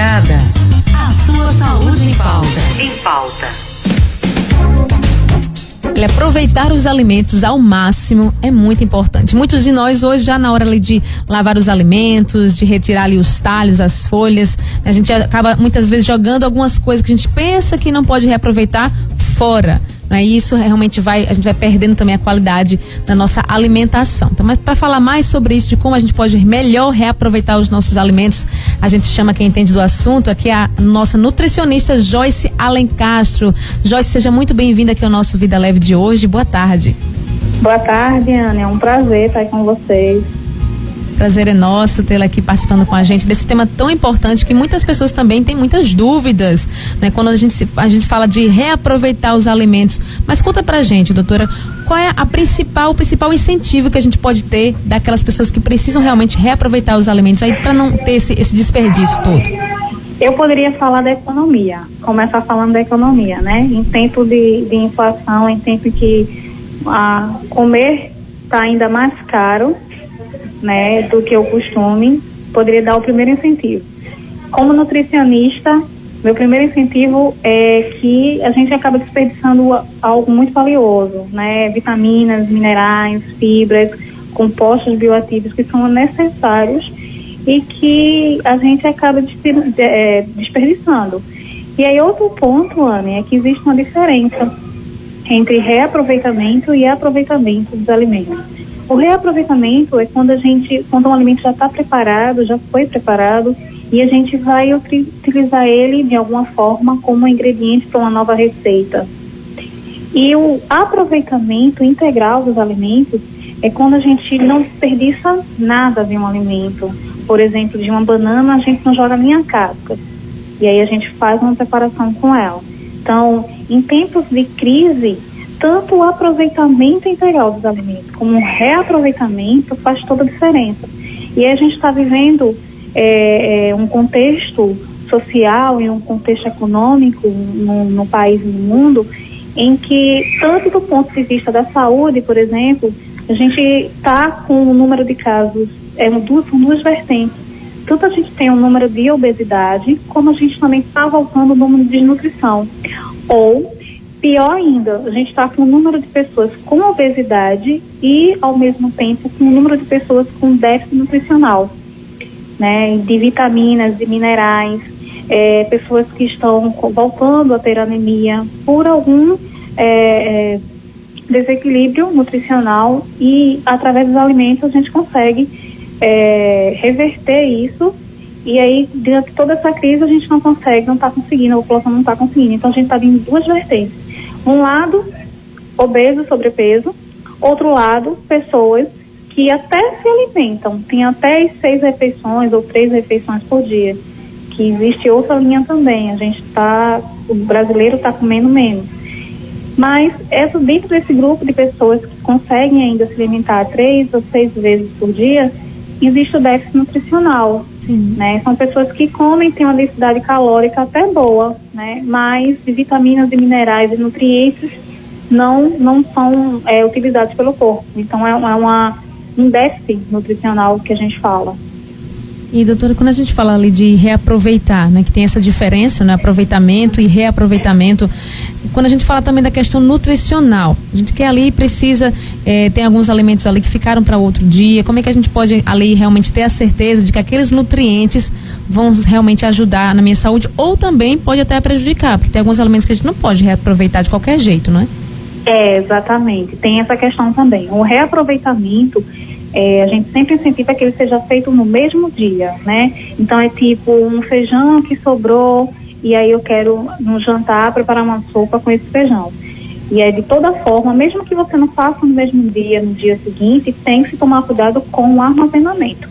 A sua saúde em pauta. Em pauta. Olha, aproveitar os alimentos ao máximo é muito importante. Muitos de nós hoje já na hora ali de lavar os alimentos, de retirar ali os talhos, as folhas, a gente acaba muitas vezes jogando algumas coisas que a gente pensa que não pode reaproveitar fora. Né? E isso realmente vai, a gente vai perdendo também a qualidade da nossa alimentação. Então, mas para falar mais sobre isso, de como a gente pode melhor reaproveitar os nossos alimentos, a gente chama quem entende do assunto aqui a nossa nutricionista Joyce Alencastro. Joyce, seja muito bem-vinda aqui ao nosso Vida Leve de hoje. Boa tarde. Boa tarde, Ana. É um prazer estar com vocês. Prazer é nosso tê-la aqui participando com a gente desse tema tão importante que muitas pessoas também têm muitas dúvidas, né? Quando a gente, a gente fala de reaproveitar os alimentos. Mas conta pra gente, doutora, qual é a principal, o principal incentivo que a gente pode ter daquelas pessoas que precisam realmente reaproveitar os alimentos aí para não ter esse, esse desperdício todo? Eu poderia falar da economia, começar falando da economia, né? Em tempo de, de inflação, em tempo que ah, comer está ainda mais caro, né, do que o costume, poderia dar o primeiro incentivo. Como nutricionista, meu primeiro incentivo é que a gente acaba desperdiçando algo muito valioso, né, vitaminas, minerais, fibras, compostos bioativos que são necessários e que a gente acaba é, desperdiçando. E aí outro ponto, Anne, é que existe uma diferença entre reaproveitamento e aproveitamento dos alimentos. O reaproveitamento é quando a gente, quando um alimento já está preparado, já foi preparado, e a gente vai utilizar ele de alguma forma como ingrediente para uma nova receita. E o aproveitamento integral dos alimentos é quando a gente não desperdiça nada de um alimento. Por exemplo, de uma banana a gente não joga nem a casca. E aí a gente faz uma preparação com ela. Então, em tempos de crise, tanto o aproveitamento integral dos alimentos como o reaproveitamento faz toda a diferença. E a gente está vivendo é, é, um contexto social e um contexto econômico no, no país e no mundo em que, tanto do ponto de vista da saúde, por exemplo, a gente está com o um número de casos, é, duas, são duas vertentes. Tanto a gente tem um número de obesidade, como a gente também está voltando o número de desnutrição. Ou Pior ainda, a gente está com um número de pessoas com obesidade e, ao mesmo tempo, com um número de pessoas com déficit nutricional, né, de vitaminas, de minerais, é, pessoas que estão voltando a ter anemia por algum é, é, desequilíbrio nutricional e, através dos alimentos, a gente consegue é, reverter isso e aí, diante de toda essa crise, a gente não consegue, não está conseguindo, a população não está conseguindo. Então, a gente está vindo duas vertentes um lado, obeso, sobrepeso, outro lado, pessoas que até se alimentam, tem até seis refeições ou três refeições por dia. Que existe outra linha também, a gente está, o brasileiro está comendo menos. Mas essa, dentro desse grupo de pessoas que conseguem ainda se alimentar três ou seis vezes por dia, existe o déficit nutricional. Sim. Né? São pessoas que comem, têm uma densidade calórica até boa, né? mas de vitaminas e minerais e nutrientes não, não são é, utilizados pelo corpo. Então é, é uma, um déficit nutricional que a gente fala. E doutora, quando a gente fala ali de reaproveitar, né, que tem essa diferença, né, aproveitamento e reaproveitamento, quando a gente fala também da questão nutricional, a gente quer ali precisa é, tem alguns alimentos ali que ficaram para outro dia, como é que a gente pode ali realmente ter a certeza de que aqueles nutrientes vão realmente ajudar na minha saúde ou também pode até prejudicar, porque tem alguns alimentos que a gente não pode reaproveitar de qualquer jeito, não é? É, exatamente. Tem essa questão também. O reaproveitamento é, a gente sempre incentiva que ele seja feito no mesmo dia, né? Então é tipo um feijão que sobrou e aí eu quero no jantar preparar uma sopa com esse feijão. E é de toda forma, mesmo que você não faça no mesmo dia, no dia seguinte, tem que se tomar cuidado com o armazenamento.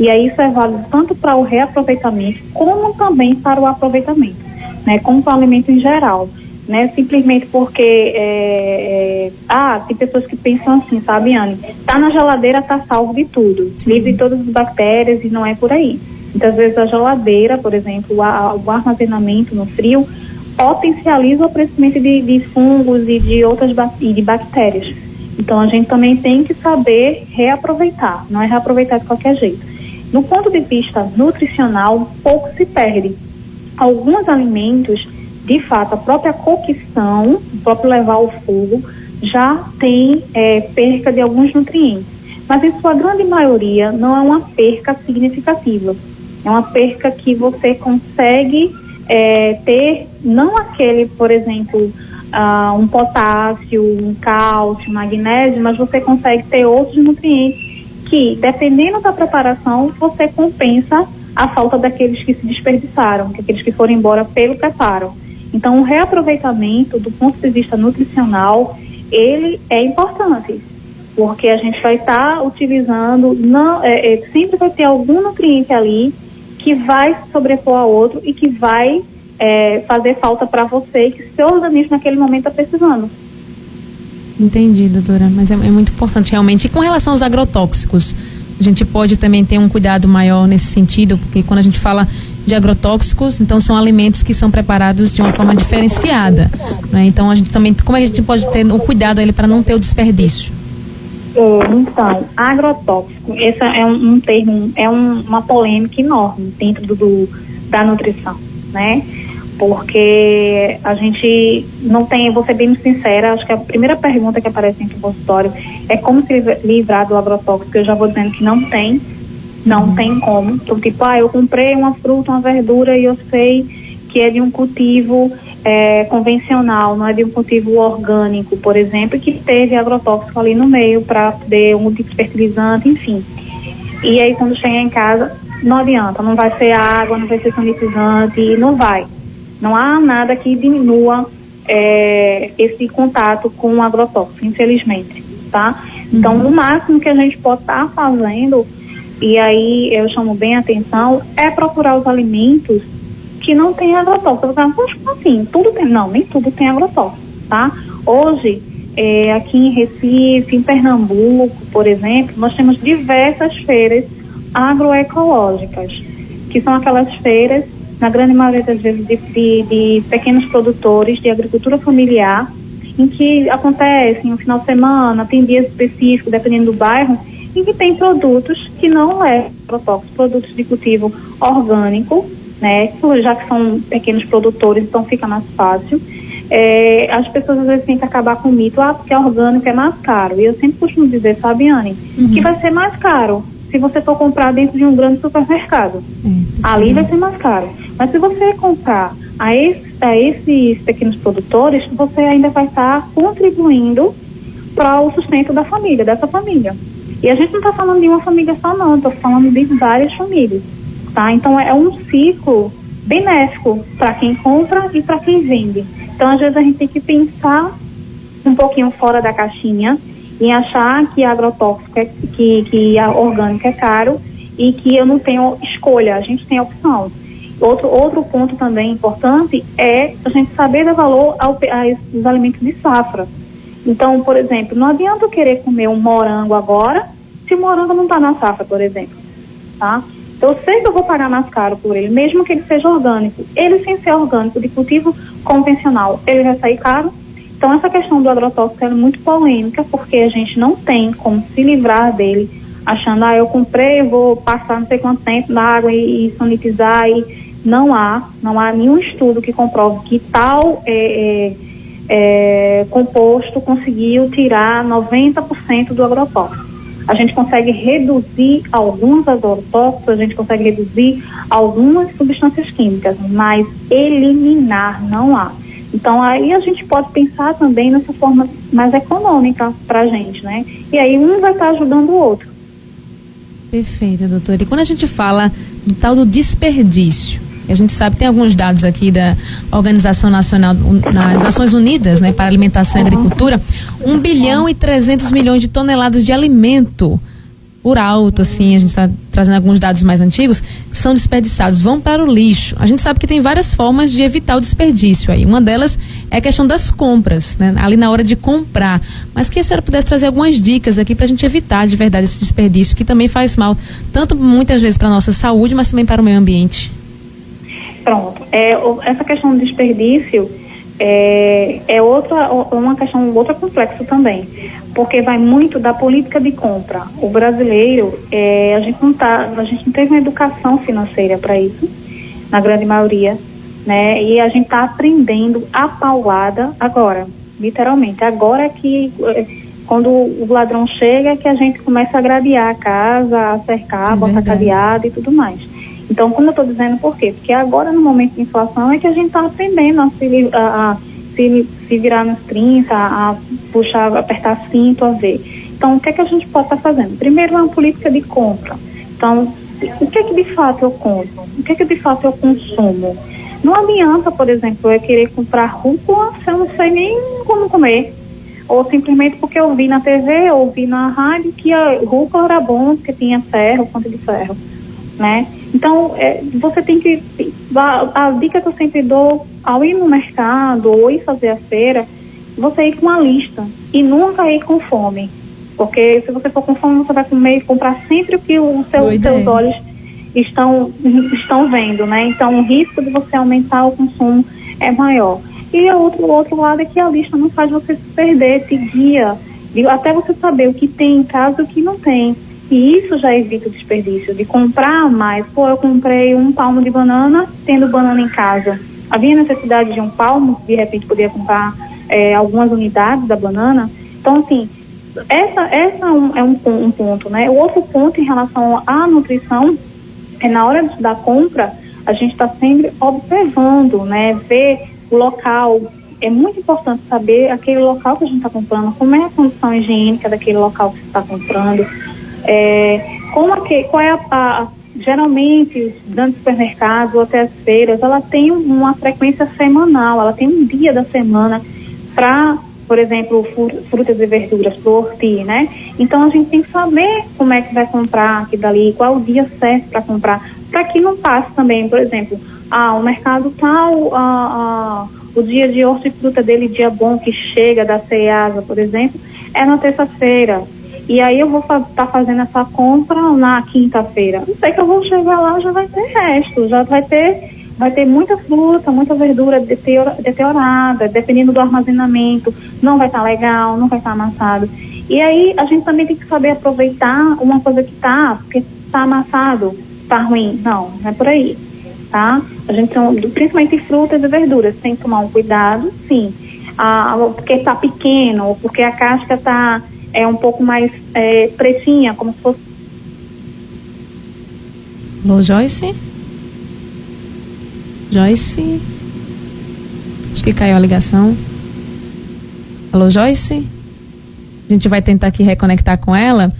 E aí isso é válido tanto para o reaproveitamento como também para o aproveitamento, né? Como para o alimento em geral né? Simplesmente porque é, é, ah, tem pessoas que pensam assim, sabe, Anne? Tá na geladeira, tá salvo de tudo, Sim. livre de todas as bactérias e não é por aí. Muitas vezes a geladeira, por exemplo, o, o armazenamento no frio potencializa o aparecimento de, de fungos e de outras e de bactérias. Então a gente também tem que saber reaproveitar, não é reaproveitar de qualquer jeito. No ponto de vista nutricional, pouco se perde alguns alimentos, de fato, a própria cocção, o próprio levar ao fogo, já tem é, perca de alguns nutrientes. Mas em sua grande maioria não é uma perca significativa. É uma perca que você consegue é, ter, não aquele, por exemplo, uh, um potássio, um cálcio, magnésio, mas você consegue ter outros nutrientes que, dependendo da preparação, você compensa a falta daqueles que se desperdiçaram, aqueles que foram embora pelo preparo. Então, o reaproveitamento, do ponto de vista nutricional, ele é importante, porque a gente vai estar tá utilizando, não, é, é, sempre vai ter algum nutriente ali que vai sobrepor a outro e que vai é, fazer falta para você e que seu organismo naquele momento está precisando. Entendi, doutora, mas é, é, muito importante realmente. E com relação aos agrotóxicos, a gente pode também ter um cuidado maior nesse sentido, porque quando a gente fala de agrotóxicos, então são alimentos que são preparados de uma forma diferenciada. Né? Então a gente também, como é a gente pode ter o cuidado ele para não ter o desperdício? É, então, agrotóxico, esse é um, um termo, é um, uma polêmica enorme dentro do, do, da nutrição, né? Porque a gente não tem, vou ser bem sincera, acho que a primeira pergunta que aparece no consultório é como se livrar do agrotóxico, eu já vou dizendo que não tem, não uhum. tem como. Então, tipo, ah, eu comprei uma fruta, uma verdura e eu sei que é de um cultivo é, convencional, não é de um cultivo orgânico, por exemplo, que teve agrotóxico ali no meio para ter um tipo de fertilizante, enfim. E aí quando chegar em casa, não adianta, não vai ser água, não vai ser sanitizante, não vai. Não há nada que diminua é, esse contato com o agrotóxico, infelizmente, tá? Então, uhum. o máximo que a gente pode estar tá fazendo, e aí eu chamo bem a atenção, é procurar os alimentos que não tem agrotóxico. Você assim, tudo tem. Não, nem tudo tem agrotóxico, tá? Hoje, é, aqui em Recife, em Pernambuco, por exemplo, nós temos diversas feiras agroecológicas, que são aquelas feiras, na grande maioria das vezes, de, de, de pequenos produtores de agricultura familiar, em que acontece no final de semana, tem dias específicos, dependendo do bairro, em que tem produtos que não é agrotóxico, produtos de cultivo orgânico, né? Já que são pequenos produtores, então fica mais fácil. É, as pessoas às vezes têm que acabar com o mito, ah, porque orgânico é mais caro. E eu sempre costumo dizer, sabe, Anne, uhum. que vai ser mais caro se você for comprar dentro de um grande supermercado. É, Ali vai ser mais caro. Mas se você comprar a, esse, a esses pequenos produtores, você ainda vai estar contribuindo para o sustento da família, dessa família. E a gente não está falando de uma família só, não, estou falando de várias famílias tá? Então é um ciclo benéfico para quem compra e para quem vende. Então às vezes a gente tem que pensar um pouquinho fora da caixinha e achar que agrotóxico é, que, que a orgânico é caro e que eu não tenho escolha, a gente tem opção. Outro, outro ponto também importante é a gente saber dar valor ao, aos alimentos de safra. Então, por exemplo, não adianta eu querer comer um morango agora se o morango não está na safra, por exemplo. Tá? Eu sei que eu vou pagar mais caro por ele, mesmo que ele seja orgânico. Ele sem ser orgânico, de cultivo convencional, ele vai sair caro. Então essa questão do agrotóxico é muito polêmica, porque a gente não tem como se livrar dele, achando, ah, eu comprei, eu vou passar não sei quanto tempo na água e, e sanitizar e não há, não há nenhum estudo que comprove que tal é, é, é, composto conseguiu tirar 90% do agrotóxico a gente consegue reduzir alguns agrotóxicos, a gente consegue reduzir algumas substâncias químicas, mas eliminar não há. Então aí a gente pode pensar também nessa forma mais econômica para a gente, né? E aí um vai estar tá ajudando o outro. Perfeito, doutora. E quando a gente fala do tal do desperdício, a gente sabe, tem alguns dados aqui da Organização Nacional, das Nações Unidas, né, para Alimentação e Agricultura, 1 bilhão e 300 milhões de toneladas de alimento por alto, assim, a gente está trazendo alguns dados mais antigos, que são desperdiçados, vão para o lixo. A gente sabe que tem várias formas de evitar o desperdício aí. Uma delas é a questão das compras, né? Ali na hora de comprar. Mas que a senhora pudesse trazer algumas dicas aqui para a gente evitar de verdade esse desperdício, que também faz mal, tanto muitas vezes para a nossa saúde, mas também para o meio ambiente. Pronto. É, essa questão do desperdício é, é outra, uma questão outra complexa também, porque vai muito da política de compra. O brasileiro, é, a gente não tá, a gente não teve uma educação financeira para isso, na grande maioria. né? E a gente está aprendendo a paulada agora, literalmente. Agora que eh, quando o ladrão chega, é que a gente começa a gradear a casa, a cercar, é botar cadeado e tudo mais. Então, como eu estou dizendo, por quê? Porque agora, no momento de inflação, é que a gente está aprendendo a se, a, a se, se, virar nos 30, a puxar, apertar cinto, a ver. Então, o que é que a gente pode estar tá fazendo? Primeiro, uma política de compra. Então, o que é que de fato eu compro? O que é que de fato eu consumo? Não adianta, por exemplo, eu querer comprar rúcula se eu não sei nem como comer. Ou simplesmente porque eu vi na TV, ou vi na rádio que a rúcula era bom, porque tinha ferro, fonte de ferro. Né? Então, é, você tem que. A, a, dica que eu sempre dou ao ir no mercado ou ir fazer a feira, você ir com uma lista e nunca ir com fome. Porque se você for com fome, você vai comer e comprar sempre o que os seus, seus olhos estão, estão vendo, né? Então, o risco de você aumentar o consumo é maior. E o outro, o outro lado é que a lista não faz você se perder, te guia, até você saber o que tem em casa e o que não tem. E isso já evita o desperdício, de comprar mais. Pô, eu comprei um palmo de banana, tendo banana em casa. Havia necessidade de um palmo, de repente podia comprar é, algumas unidades da banana. Então, assim, essa, essa é um, é um, um ponto, né? O outro ponto em relação à nutrição é na hora da compra, a gente está sempre observando, né? Ver o local. É muito importante saber aquele local que a gente está comprando, como é a condição higiênica daquele local que você está comprando. É, como aqui, qual é a, a geralmente os grandes supermercados ou até as feiras, ela tem uma frequência semanal, ela tem um dia da semana para por exemplo, frutas e verduras para horti, né? Então a gente tem que saber como é que vai comprar aqui dali, qual o dia certo para comprar, para que não passe também, por exemplo, ah, o mercado tal, ah, ah, o dia de hortifruta dele, dia bom que chega da CEASA, por exemplo, é na terça-feira. E aí eu vou estar tá fazendo essa compra na quinta-feira. Não sei que eu vou chegar lá, já vai ter resto, já vai ter vai ter muita fruta, muita verdura deteriorada, dependendo do armazenamento, não vai estar tá legal, não vai estar tá amassado. E aí a gente também tem que saber aproveitar uma coisa que está, porque está amassado, está ruim. Não, não é por aí, tá? A gente, principalmente frutas e verduras, tem que tomar um cuidado, sim. Ah, porque está pequeno, ou porque a casca está é um pouco mais é, pretinha, como se fosse. Alô, Joyce? Joyce? Acho que caiu a ligação. Alô, Joyce? A gente vai tentar aqui reconectar com ela.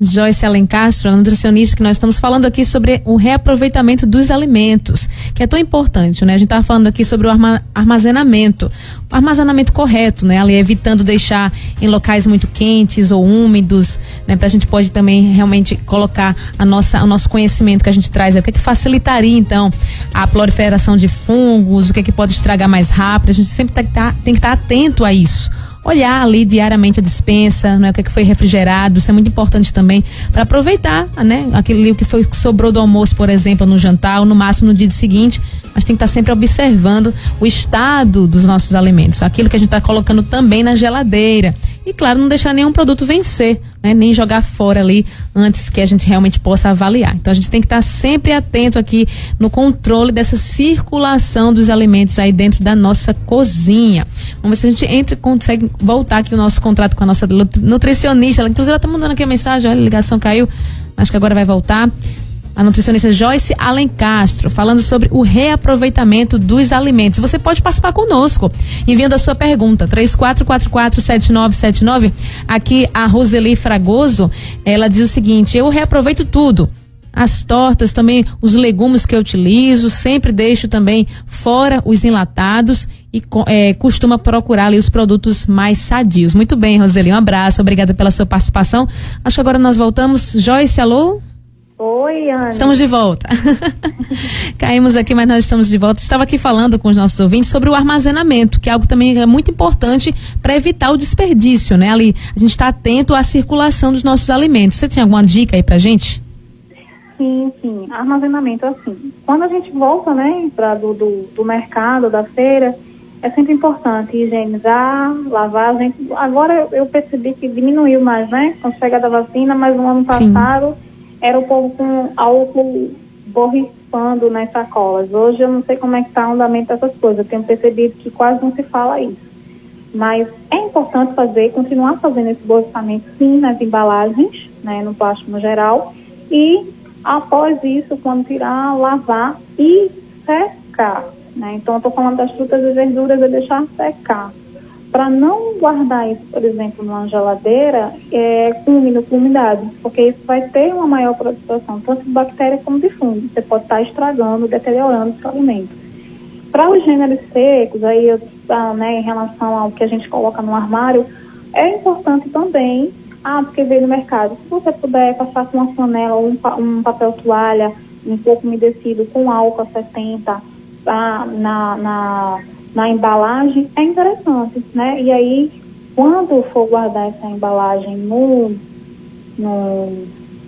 Joyce Alencastro, a nutricionista, que nós estamos falando aqui sobre o reaproveitamento dos alimentos, que é tão importante, né? A gente está falando aqui sobre o armazenamento, o armazenamento correto, né? Ali evitando deixar em locais muito quentes ou úmidos, né? Para a gente pode também realmente colocar a nossa, o nosso conhecimento que a gente traz, é o que, é que facilitaria então a proliferação de fungos, o que é que pode estragar mais rápido. A gente sempre tá, tá, tem que estar tá atento a isso olhar ali diariamente a dispensa, né, o que, é que foi refrigerado, isso é muito importante também para aproveitar, né, aquele que foi que sobrou do almoço, por exemplo, no jantar ou no máximo no dia seguinte, mas tem que estar tá sempre observando o estado dos nossos alimentos, aquilo que a gente está colocando também na geladeira. E claro, não deixar nenhum produto vencer, né? nem jogar fora ali antes que a gente realmente possa avaliar. Então a gente tem que estar sempre atento aqui no controle dessa circulação dos alimentos aí dentro da nossa cozinha. Vamos ver se a gente entra, consegue voltar aqui o nosso contrato com a nossa nutricionista. Ela, inclusive, ela está mandando aqui a mensagem, olha, a ligação caiu. Acho que agora vai voltar a nutricionista Joyce Alencastro, falando sobre o reaproveitamento dos alimentos. Você pode participar conosco, enviando a sua pergunta, 34447979. Aqui a Roseli Fragoso, ela diz o seguinte: eu reaproveito tudo as tortas, também os legumes que eu utilizo, sempre deixo também fora os enlatados e é, costuma procurar ali os produtos mais sadios. Muito bem, Roseli, um abraço, obrigada pela sua participação. Acho que agora nós voltamos. Joyce, alô? Oi, Ana. Estamos de volta. Caímos aqui, mas nós estamos de volta. Estava aqui falando com os nossos ouvintes sobre o armazenamento, que é algo também é muito importante para evitar o desperdício, né? Ali, a gente está atento à circulação dos nossos alimentos. Você tem alguma dica aí pra gente? Sim, sim. Armazenamento, assim. Quando a gente volta, né, para do, do, do mercado, da feira, é sempre importante higienizar, lavar. Gente, agora eu percebi que diminuiu mais, né? Com a chegada da vacina, mas no ano passado. Sim era o povo com álcool borrifando nas sacolas. Hoje eu não sei como é que está o andamento dessas coisas. Eu tenho percebido que quase não se fala isso. Mas é importante fazer, continuar fazendo esse borrifamento sim nas embalagens, né, no plástico no geral. E após isso, quando tirar, lavar e secar. Né? Então eu estou falando das frutas e verduras e deixar secar para não guardar isso, por exemplo, numa geladeira é, úmido, com umidade, porque isso vai ter uma maior proliferação, tanto de bactérias como de fungos. Você pode estar tá estragando, deteriorando seu alimento. Para os gêneros secos, aí, ah, né, em relação ao que a gente coloca no armário, é importante também, ah, porque veio no mercado, se você puder passar com uma flanela ou um, um papel toalha um pouco umedecido com álcool 70 ah, na, na na embalagem é interessante, né? E aí, quando for guardar essa embalagem no, no,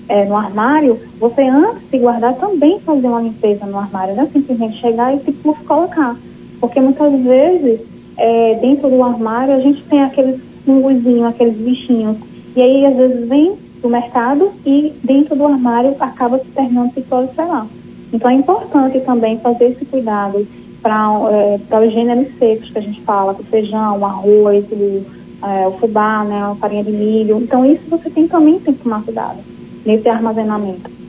é, no armário, você antes de guardar também fazer uma limpeza no armário, não é simplesmente chegar e tipo colocar. Porque muitas vezes, é, dentro do armário, a gente tem aqueles fungozinhos, aqueles bichinhos. E aí, às vezes, vem do mercado e dentro do armário acaba se tornando se proliferar. Então, é importante também fazer esse cuidado para é, os gêneros secos que a gente fala, o feijão, o arroz, o, é, o fubá, né, a farinha de milho. Então isso você tem também tem que tomar cuidado nesse armazenamento.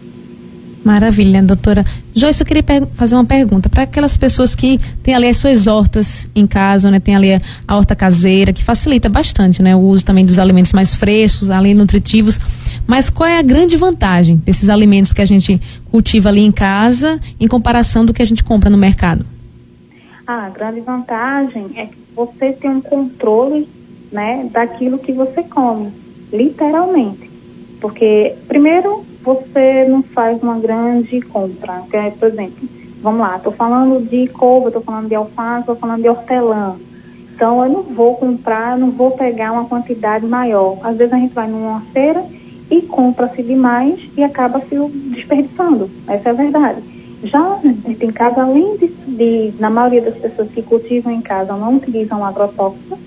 Maravilha, doutora. Joyce, eu queria fazer uma pergunta para aquelas pessoas que têm ali as suas hortas em casa, né? Tem ali a, a horta caseira, que facilita bastante, né? O uso também dos alimentos mais frescos, além nutritivos. Mas qual é a grande vantagem desses alimentos que a gente cultiva ali em casa em comparação do que a gente compra no mercado? A grande vantagem é que você tem um controle né, daquilo que você come, literalmente. Porque, primeiro, você não faz uma grande compra. É, por exemplo, vamos lá, estou falando de couve, estou falando de alface, estou falando de hortelã. Então, eu não vou comprar, não vou pegar uma quantidade maior. Às vezes a gente vai numa feira e compra-se demais e acaba se desperdiçando. Essa é a verdade. Já em casa, além de, de, na maioria das pessoas que cultivam em casa, não utilizam agrotóxicos,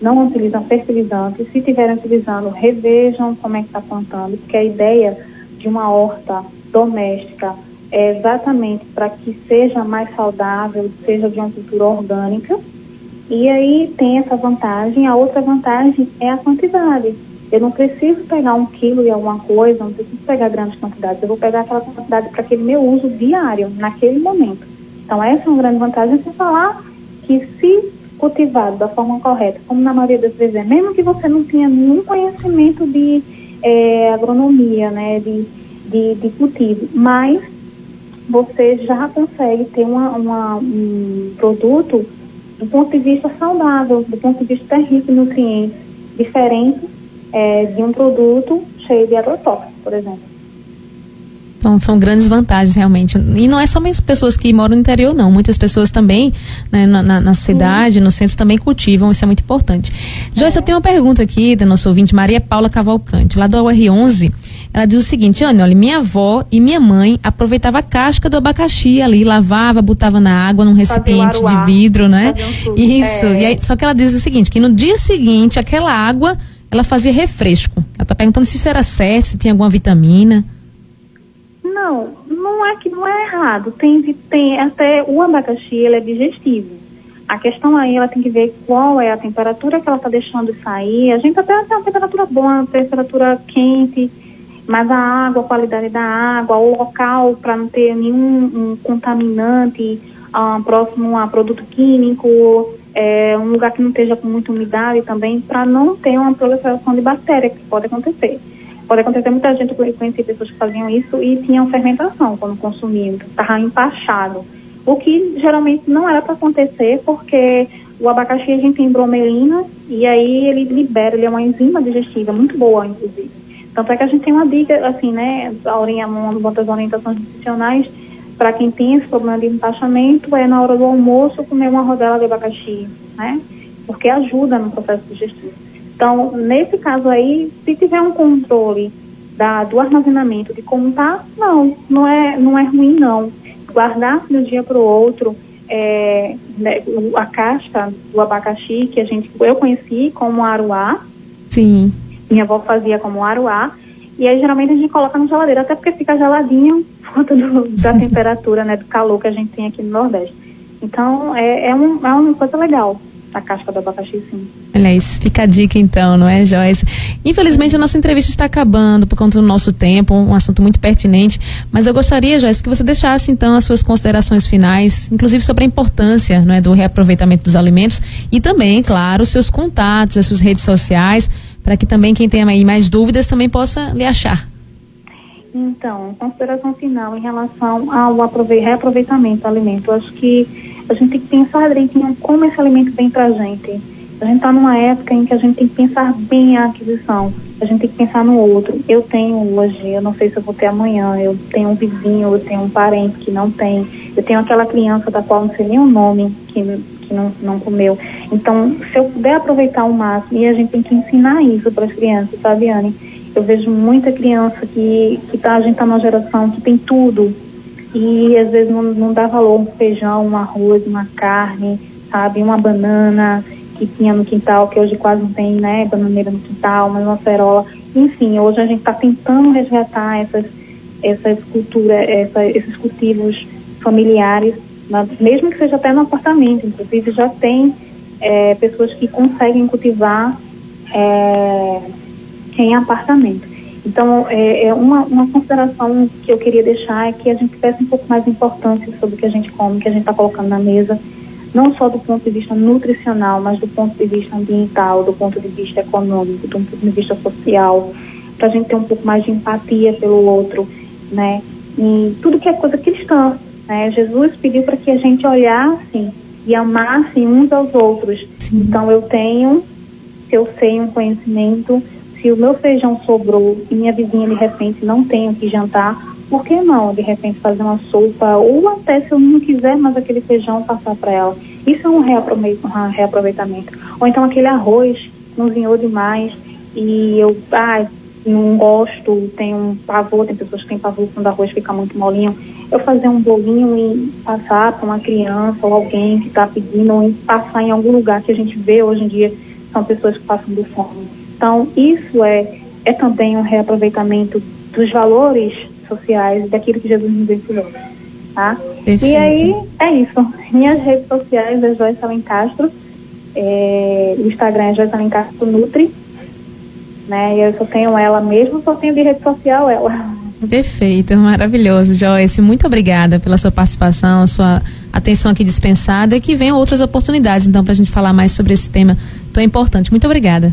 não utilizam fertilizantes. Se estiverem utilizando, revejam como é que está plantando, porque a ideia de uma horta doméstica é exatamente para que seja mais saudável, seja de uma cultura orgânica. E aí tem essa vantagem. A outra vantagem é a quantidade. Eu não preciso pegar um quilo de alguma coisa, não preciso pegar grandes quantidades. Eu vou pegar aquela quantidade para aquele meu uso diário, naquele momento. Então, essa é uma grande vantagem. Sem falar que, se cultivado da forma correta, como na maioria das vezes é, mesmo que você não tenha nenhum conhecimento de é, agronomia, né, de, de, de, cultivo, mas você já consegue ter uma, uma, um produto do ponto de vista saudável, do ponto de vista rico em nutrientes, diferente é, de um produto cheio de agrotóxicos, por exemplo. Então, são grandes vantagens, realmente. E não é somente pessoas que moram no interior, não. Muitas pessoas também, né, na, na, na, cidade, no centro, também cultivam. Isso é muito importante. Joyce, é. eu tenho uma pergunta aqui da nossa ouvinte, Maria Paula Cavalcante, lá do UR11. Ela diz o seguinte, Ana, olha, minha avó e minha mãe aproveitava a casca do abacaxi ali, lavava, botava na água num recipiente de vidro, né? Um Isso. É. E aí, só que ela diz o seguinte, que no dia seguinte, aquela água ela fazia refresco. Ela está perguntando se isso era certo, se tinha alguma vitamina. Não, não é que não é errado. Tem, tem até o abacaxi, ele é digestivo. A questão aí, ela tem que ver qual é a temperatura que ela está deixando sair. A gente até tem uma temperatura boa, uma temperatura quente, mas a água, a qualidade da água, o local para não ter nenhum um contaminante um, próximo a produto químico, é, um lugar que não esteja com muita umidade também, para não ter uma proliferação de bactérias que pode acontecer. Pode acontecer, muita gente, eu conheci pessoas que faziam isso e tinham fermentação quando consumiam, estava empachado. O que geralmente não era para acontecer, porque o abacaxi a gente tem bromelina e aí ele libera, ele é uma enzima digestiva muito boa, inclusive. Tanto é que a gente tem uma dica, assim, né, uma das orientações nutricionais para quem tem esse problema de empachamento, é na hora do almoço comer uma rodela de abacaxi, né? Porque ajuda no processo digestivo. Então, nesse caso aí, se tiver um controle da, do armazenamento, de como tá, não, não é, não é ruim não. Guardar de um dia para o outro é, né, a casca do abacaxi, que a gente, eu conheci como aruá. Sim. Minha avó fazia como aruá. E aí geralmente a gente coloca na geladeira, até porque fica geladinho por conta do, da temperatura, né, do calor que a gente tem aqui no Nordeste. Então é, é, um, é uma coisa legal a casca do abacaxi, sim. Olha isso, fica a dica então, não é, Joyce? Infelizmente a nossa entrevista está acabando por conta do nosso tempo, um assunto muito pertinente, mas eu gostaria, Joyce, que você deixasse então as suas considerações finais, inclusive sobre a importância não é, do reaproveitamento dos alimentos e também, claro, os seus contatos, as suas redes sociais, para que também quem tenha aí mais dúvidas também possa lhe achar. Então, consideração final em relação ao reaproveitamento do alimento. Eu acho que a gente tem que pensar direitinho como esse alimento vem para a gente. A gente está numa época em que a gente tem que pensar bem a aquisição. A gente tem que pensar no outro. Eu tenho hoje, eu não sei se eu vou ter amanhã. Eu tenho um vizinho, eu tenho um parente que não tem. Eu tenho aquela criança da qual não sei nem o nome, que, que não, não comeu. Então, se eu puder aproveitar o máximo, e a gente tem que ensinar isso para as crianças, sabe, Anne? Eu vejo muita criança que, que tá, a gente está numa geração que tem tudo, e às vezes não, não dá valor um feijão, um arroz, uma carne, sabe, uma banana que tinha no quintal, que hoje quase não tem, né, bananeira no quintal, mas uma cerola. Enfim, hoje a gente está tentando resgatar essas, essas culturas, essa, esses cultivos familiares, na, mesmo que seja até no apartamento, inclusive já tem é, pessoas que conseguem cultivar é, em apartamento. Então, é, é uma, uma, consideração que eu queria deixar é que a gente tivesse um pouco mais importância sobre o que a gente come, que a gente está colocando na mesa, não só do ponto de vista nutricional, mas do ponto de vista ambiental, do ponto de vista econômico, do ponto de vista social, para a gente ter um pouco mais de empatia pelo outro, né? E tudo que é coisa cristã, né? Jesus pediu para que a gente olhasse e amasse uns aos outros. Sim. Então, eu tenho, eu sei um conhecimento se o meu feijão sobrou e minha vizinha de repente não tem o que jantar, por que não de repente fazer uma sopa ou até se eu não quiser mais aquele feijão passar para ela? Isso é um reaproveitamento. Ou então aquele arroz cozinhou demais e eu ah, não gosto, tenho um pavor, tem pessoas que têm pavor quando o arroz fica muito molinho. Eu fazer um bolinho e passar para uma criança ou alguém que está pedindo, ou passar em algum lugar que a gente vê hoje em dia, são pessoas que passam do fome então, isso é, é também um reaproveitamento dos valores sociais daquilo que Jesus nos ensinou. Tá? E aí, é isso. Minhas redes sociais é Joyce Alencastro. É, o Instagram é Joyce Alencastro Nutri. Né? E eu só tenho ela mesmo, só tenho de rede social ela. Perfeito, maravilhoso, Joyce. Muito obrigada pela sua participação, sua atenção aqui dispensada e que venham outras oportunidades, então, para a gente falar mais sobre esse tema tão importante. Muito obrigada.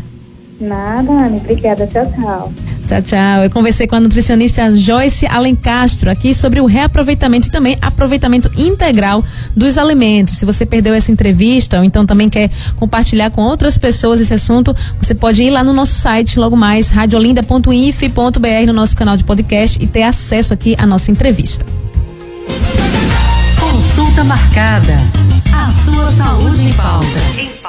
Nada, Anne. Obrigada. Tchau, tchau. Tchau, tchau. Eu conversei com a nutricionista Joyce Alencastro aqui sobre o reaproveitamento e também aproveitamento integral dos alimentos. Se você perdeu essa entrevista ou então também quer compartilhar com outras pessoas esse assunto, você pode ir lá no nosso site, logo mais, radiolinda.if.br, no nosso canal de podcast e ter acesso aqui à nossa entrevista. Consulta marcada. A sua saúde em pauta.